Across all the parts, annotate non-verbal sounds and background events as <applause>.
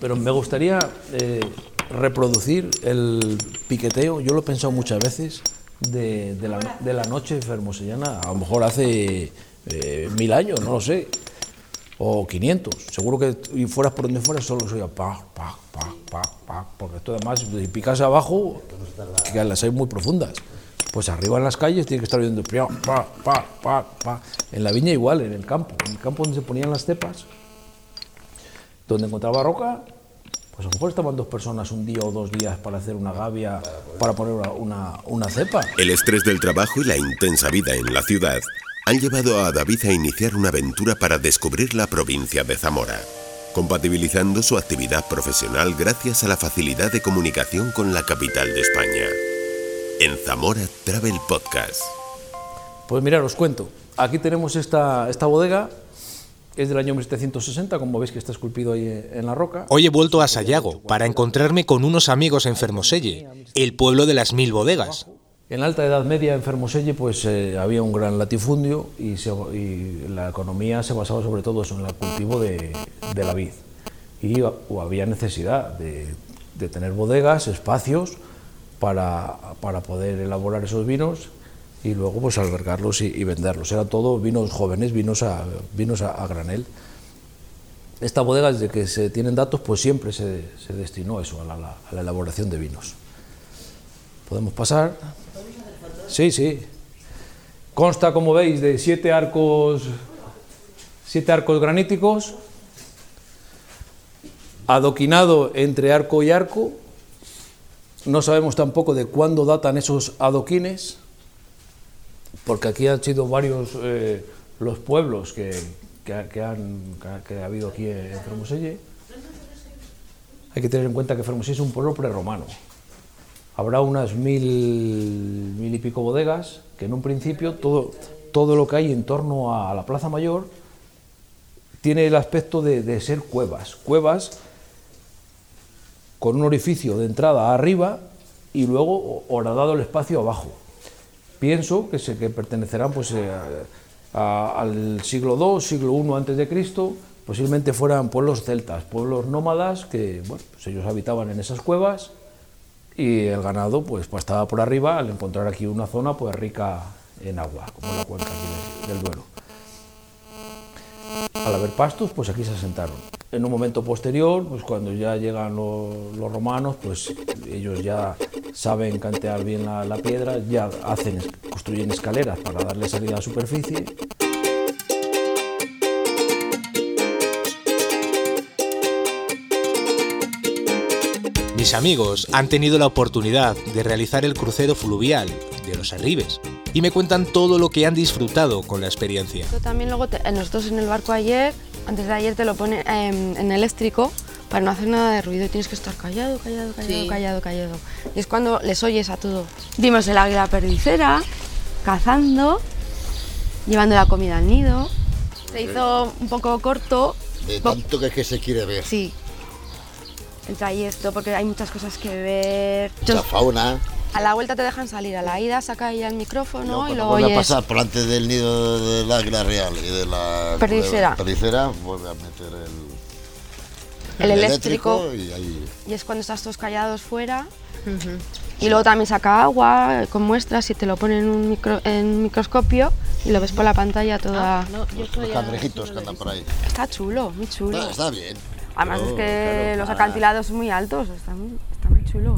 pero me gustaría eh, reproducir el piqueteo, yo lo he pensado muchas veces, de, de la, de la noche fermosellana, a lo mejor hace eh, mil años, no lo sé, o 500. Seguro que y fueras por donde fueras solo soy pa, pa, pa, pa, pa, porque esto además, si picas abajo, que las hay muy profundas. Pues arriba en las calles tiene que estar oyendo pa, pa, pa, pa. En la viña igual, en el campo. En el campo donde se ponían las cepas, donde encontraba roca, pues a lo mejor estaban dos personas un día o dos días para hacer una gavia, para poner una, una, una cepa. El estrés del trabajo y la intensa vida en la ciudad han llevado a David a iniciar una aventura para descubrir la provincia de Zamora, compatibilizando su actividad profesional gracias a la facilidad de comunicación con la capital de España. En Zamora Travel Podcast. Pues mirad, os cuento. Aquí tenemos esta, esta bodega, es del año 1760, como veis que está esculpido ahí en la roca. Hoy he vuelto a Sayago para encontrarme con unos amigos en Fermoselle, el pueblo de las mil bodegas. En la alta Edad Media en Fermoselle pues eh, había un gran latifundio y, se- y la economía se basaba sobre todo en el cultivo de, de la vid. Y o había necesidad de, de tener bodegas, espacios para, para poder elaborar esos vinos y luego pues albergarlos y, venderlos. Era todo vinos jóvenes, vinos a, vinos a, granel. Esta bodega, desde que se tienen datos, pues siempre se, se destinó a eso, a la- a la elaboración de vinos. Podemos pasar. Sí, sí. Consta, como veis, de siete arcos, siete arcos graníticos, adoquinado entre arco y arco. No sabemos tampoco de cuándo datan esos adoquines, porque aquí han sido varios eh, los pueblos que, que, han, que ha- que ha habido aquí en Fermoselle. Hay que tener en cuenta que Fermoselle es un pueblo prerromano. Habrá unas mil, mil y pico bodegas, que en un principio todo, todo lo que hay en torno a la Plaza Mayor tiene el aspecto de, de ser cuevas. Cuevas con un orificio de entrada arriba y luego horadado el espacio abajo. Pienso que, se, que pertenecerán pues, eh, a- al siglo II, siglo I antes de Cristo, posiblemente fueran pueblos celtas, pueblos nómadas que bueno, pues ellos habitaban en esas cuevas y el ganado pues estaba por arriba al encontrar aquí una zona pues rica en agua, como la cuenca aquí del, Duero. Al haber pastos, pues aquí se asentaron. En un momento posterior, pues cuando ya llegan lo- los romanos, pues ellos ya saben cantear bien la, la piedra, ya hacen, construyen escaleras para darle salida a la superficie Mis amigos han tenido la oportunidad de realizar el crucero fluvial de los Arribes y me cuentan todo lo que han disfrutado con la experiencia. También luego te- nosotros en el barco ayer, antes de ayer te lo pone em, en eléctrico para no hacer nada de ruido tienes que estar callado, callado, callado, Sí. callado, callado. Y es cuando les oyes a todo. Vimos el águila perdicera, cazando, llevando la comida al nido. Se hizo un poco corto, De tanto que es que se quiere ver. sí, el trayecto, porque hay muchas cosas que ver. La fauna. A la vuelta te dejan salir, a la ida saca ella el micrófono y luego vuelve a oyes. pasar por delante del nido del águila real y de la Perdicera. perdicera, vuelve a meter el, El eléctrico. y ahí y es cuando estás todos callados fuera. Y luego también saca agua con muestras y te lo pone en un, micro- en un microscopio y lo ves por la pantalla toda. los cangrejitos que andan por ahí. Está chulo, muy chulo. Está, está bien. Además es que los acantilados son muy altos, está muy, está muy chulo.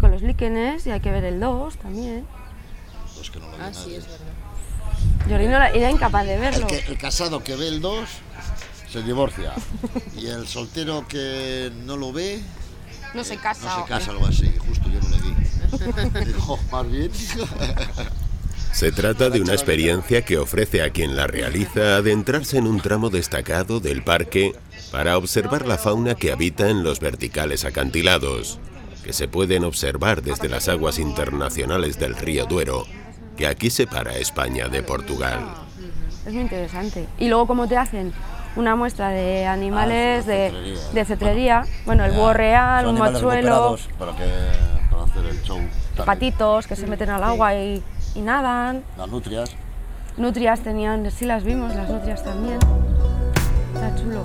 Con los líquenes y hay que ver el 2 también. Pues que no lo Ah, sí, es verdad. Jordi no era, era incapaz de El, verlo. que- el casado que ve el 2 se divorcia. y el soltero que no lo ve No se casa. no ¿o se casa, algo así. Justo yo no le vi. <laughs> Dijo, más bien. Se trata de una experiencia que ofrece a quien la realiza adentrarse en un tramo destacado del parque para observar la fauna que habita en los verticales acantilados, que se pueden observar desde las aguas internacionales del río Duero, que aquí separa España de Portugal. Es muy interesante. Y luego como te hacen una muestra de animales Ah, de, cetrería. de cetrería, bueno, el búho real, un mochuelo, Para, que, para hacer el show. también. patitos que se meten al agua y, y nadan. Las nutrias. Nutrias tenían, sí las vimos, las nutrias también. Está chulo.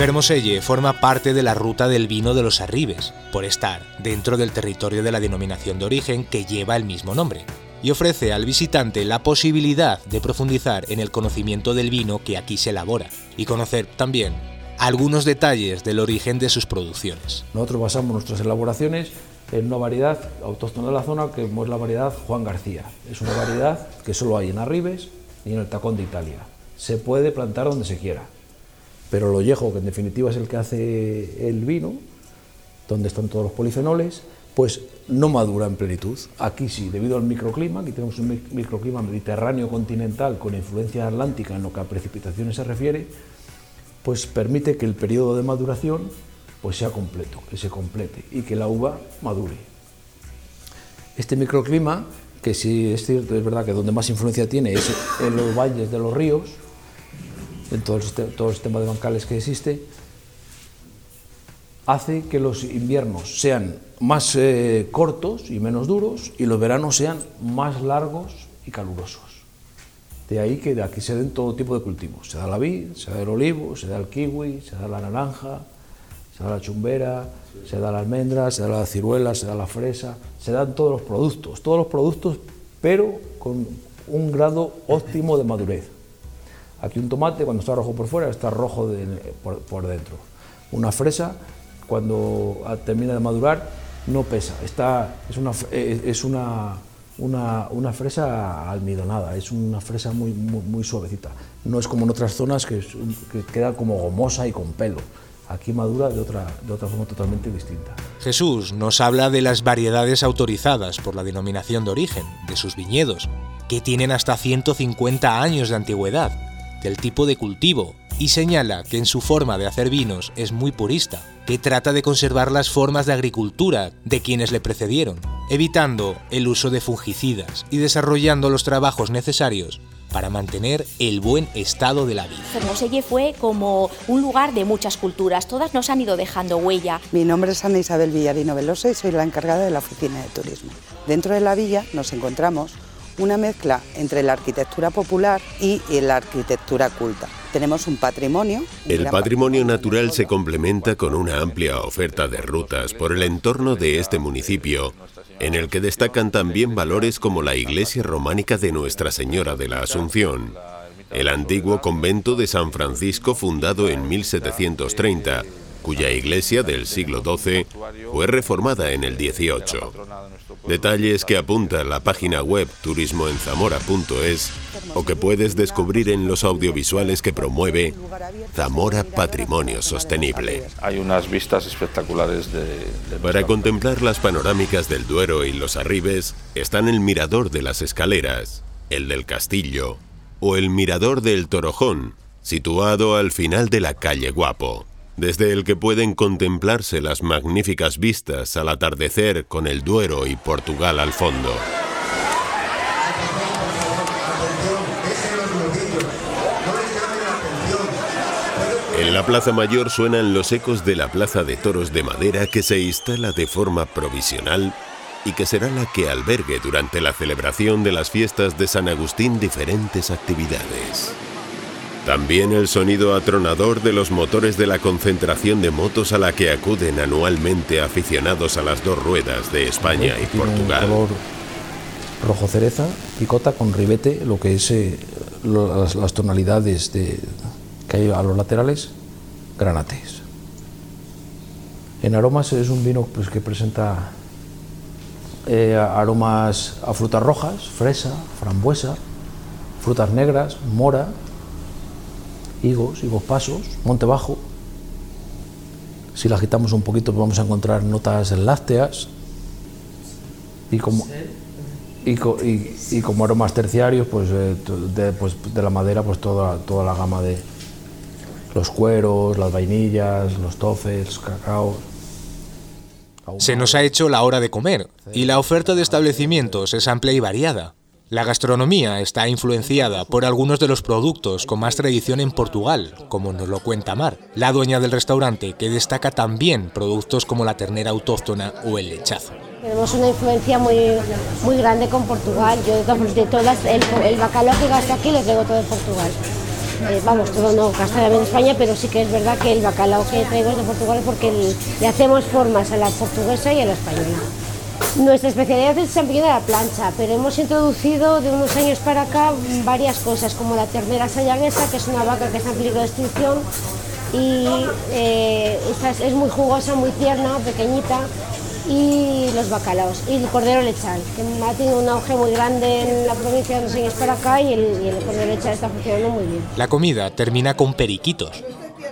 Fermoselle forma parte de la ruta del vino de los Arribes, por estar dentro del territorio de la denominación de origen que lleva el mismo nombre, y ofrece al visitante la posibilidad de profundizar en el conocimiento del vino que aquí se elabora y conocer también algunos detalles del origen de sus producciones. Nosotros basamos nuestras elaboraciones en una variedad autóctona de la zona que es la variedad Juan García. Es una variedad que solo hay en Arribes y en el Tacón de Italia. Se puede plantar donde se quiera, pero lo viejo, que en definitiva es el que hace el vino, donde están todos los polifenoles, pues no madura en plenitud. Aquí sí, debido al microclima, aquí tenemos un microclima mediterráneo continental con influencia atlántica en lo que a precipitaciones se refiere, pues permite que el periodo de maduración pues sea completo, que se complete y que la uva madure. Este microclima, que sí es cierto, es verdad que donde más influencia tiene es en los valles de los ríos, en todo el, todo el sistema de bancales que existe, hace que los inviernos sean más eh, cortos y menos duros y los veranos sean más largos y calurosos. De ahí que de aquí se den todo tipo de cultivos. Se da la vid, se da el olivo, se da el kiwi, se da la naranja, se da la chumbera, se da la almendra, se da la ciruela, se da la fresa, se dan todos los productos, todos los productos, pero con un grado óptimo de madurez. Aquí un tomate cuando está rojo por fuera está rojo por, dentro. Una fresa cuando termina de madurar no pesa, está, es, una, es una, una, una, fresa almidonada, es una fresa muy, muy, suavecita. No es como en otras zonas que, que, queda como gomosa y con pelo. Aquí madura de otra, de otra forma totalmente distinta. Jesús nos habla de las variedades autorizadas por la denominación de origen, de sus viñedos, que tienen hasta 150 años de antigüedad, del tipo de cultivo, y señala que en su forma de hacer vinos es muy purista, que trata de conservar las formas de agricultura de quienes le precedieron, evitando el uso de fungicidas y desarrollando los trabajos necesarios para mantener el buen estado de la vida. Fermoselle fue como un lugar de muchas culturas, todas nos han ido dejando huella. Mi nombre es Ana Isabel Villarino Velosa y soy la encargada de la oficina de turismo. Dentro de la villa nos encontramos una mezcla entre la arquitectura popular y la arquitectura culta. Tenemos un patrimonio. el patrimonio natural se complementa con una amplia oferta de rutas por el entorno de este municipio, en el que destacan también valores como la iglesia románica de Nuestra Señora de la Asunción, el antiguo convento de San Francisco fundado en 1730, cuya iglesia del siglo XII fue reformada en el XVIII. Detalles que apunta la página web turismoenzamora.es o que puedes descubrir en los audiovisuales que promueve Zamora Patrimonio Sostenible. Hay unas vistas espectaculares de... Para contemplar las panorámicas del Duero y los Arribes están el Mirador de las Escaleras, el del Castillo o el Mirador del Torojón, situado al final de la calle Guapo desde el que pueden contemplarse las magníficas vistas al atardecer con el Duero y Portugal al fondo. En la Plaza Mayor suenan los ecos de la Plaza de Toros de Madera que se instala de forma provisional y que será la que albergue durante la celebración de las fiestas de San Agustín diferentes actividades. También el sonido atronador de los motores de la concentración de motos a la que acuden anualmente aficionados a las dos ruedas de España y Portugal. color rojo cereza, picota con ribete, lo que es eh, las, tonalidades de, que hay a los laterales, granates. En aromas es un vino pues, que presenta eh, aromas a frutas rojas, fresa, frambuesa, frutas negras, mora, higos, higos pasos, monte bajo. Si la agitamos un poquito pues vamos a encontrar notas lácteas y como, y, como aromas terciarios pues, eh, de, pues, de, la madera pues toda, toda la gama de los cueros, las vainillas, los tofes, cacao. Se nos ha hecho la hora de comer y la oferta de establecimientos es amplia y variada. La gastronomía está influenciada por algunos de los productos con más tradición en Portugal, como nos lo cuenta Mar, la dueña del restaurante, que destaca también productos como la ternera autóctona o el lechazo. Tenemos una influencia muy, muy grande con Portugal. Yo de todas, el, bacalao que gasto aquí lo traigo todo de Portugal. Eh, vamos, todo no castellano en España, pero sí que es verdad que el bacalao que traigo es de Portugal porque le hacemos formas a la portuguesa y a la española. Nuestra especialidad es el champiñón de la plancha, pero hemos introducido de unos años para acá varias cosas, como la ternera sayaguesa, que es una vaca que está en peligro de extinción, y eh, es muy jugosa, muy tierna, pequeñita, y los bacalaos, y el cordero lechal, que ha tenido un auge muy grande en la provincia de unos años para acá y y el cordero lechal está funcionando muy bien. La comida termina con periquitos,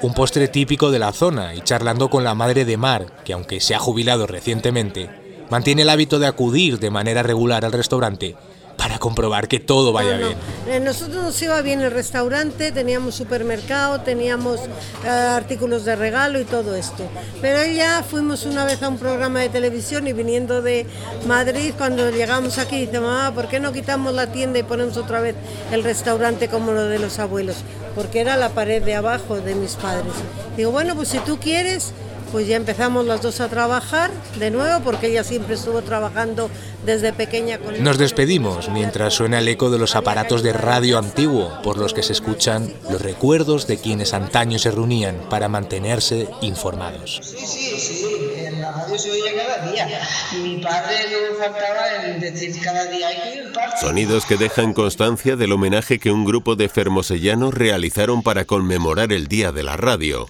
un postre típico de la zona, y charlando con la madre de Mar, que aunque se ha jubilado recientemente, mantiene el hábito de acudir de manera regular al restaurante para comprobar que todo vaya No, no. bien. Eh, Nosotros nos iba bien el restaurante, teníamos supermercado, teníamos eh, artículos de regalo y todo esto. Pero ya fuimos una vez a un programa de televisión y viniendo de Madrid, cuando llegamos aquí, dice, mamá, ¿por qué no quitamos la tienda y ponemos otra vez el restaurante como lo de los abuelos? Porque era la pared de abajo de mis padres. Digo, bueno, pues si tú quieres, pues ya empezamos las dos a trabajar de nuevo, porque ella siempre estuvo trabajando desde pequeña con Nos despedimos mientras suena el eco de los aparatos de radio antiguo por los que se escuchan los recuerdos de quienes antaño se reunían para mantenerse informados. Sí, sí, sí, en la radio se oía cada día. Y mi padre no faltaba en decir cada día, parque. Sonidos que dejan constancia del homenaje que un grupo de fermosellanos realizaron para conmemorar el Día de la Radio,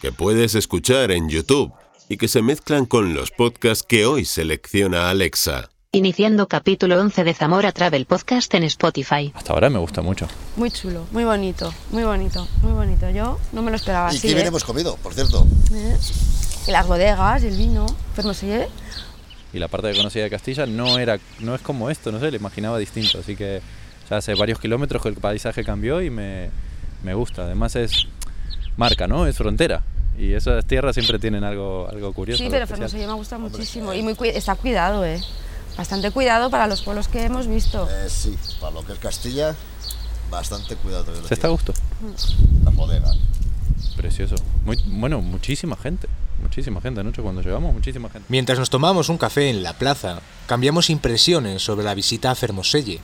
que puedes escuchar en YouTube y que se mezclan con los podcasts que hoy selecciona Alexa. Iniciando capítulo 11 de Zamora Travel Podcast en Spotify. Hasta ahora me gusta mucho. Muy chulo, muy bonito, muy bonito, muy bonito. Yo no me lo esperaba ¿Y así. qué bien ¿eh? hemos comido, por cierto? Eh, Y las bodegas, el vino, Fermoselle. Y la parte que conocía de Castilla no era, no es como esto, no sé, lo imaginaba distinto. Así que ya hace varios kilómetros que el paisaje cambió y me, me gusta. Además es marca, ¿no? Es frontera. Y esas tierras siempre tienen algo, algo curioso. Sí, pero. Fermoselle me gusta muchísimo y muy cui- está cuidado, ¿eh? Bastante cuidado para los pueblos que hemos visto. Eh, sí, para lo que es Castilla, bastante cuidado. ¿Se está a gusto? La bodega. Precioso. Muy, bueno, muchísima gente. Muchísima gente anoche cuando llegamos, muchísima gente. Mientras nos tomamos un café en la plaza, cambiamos impresiones sobre la visita a Fermoselle,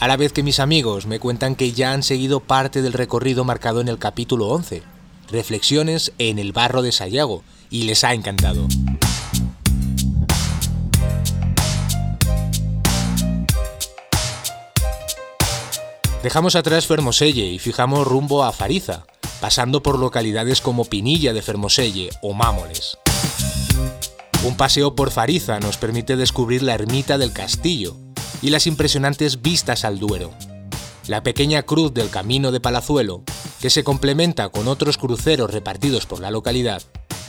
a la vez que mis amigos me cuentan que ya han seguido parte del recorrido marcado en el capítulo 11, Reflexiones en el barro de Sayago, y les ha encantado. Dejamos atrás Fermoselle y fijamos rumbo a Fariza, pasando por localidades como Pinilla de Fermoselle o Mámoles. Un paseo por Fariza nos permite descubrir la ermita del castillo y las impresionantes vistas al Duero. La pequeña cruz del camino de Palazuelo, que se complementa con otros cruceros repartidos por la localidad,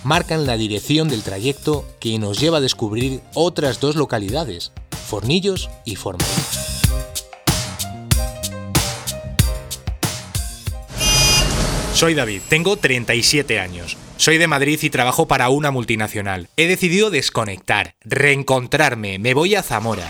marcan la dirección del trayecto que nos lleva a descubrir otras dos localidades, Fornillos y Formelí. Soy David, tengo 37 años. Soy de Madrid y trabajo para una multinacional. He decidido desconectar, reencontrarme, me voy a Zamora.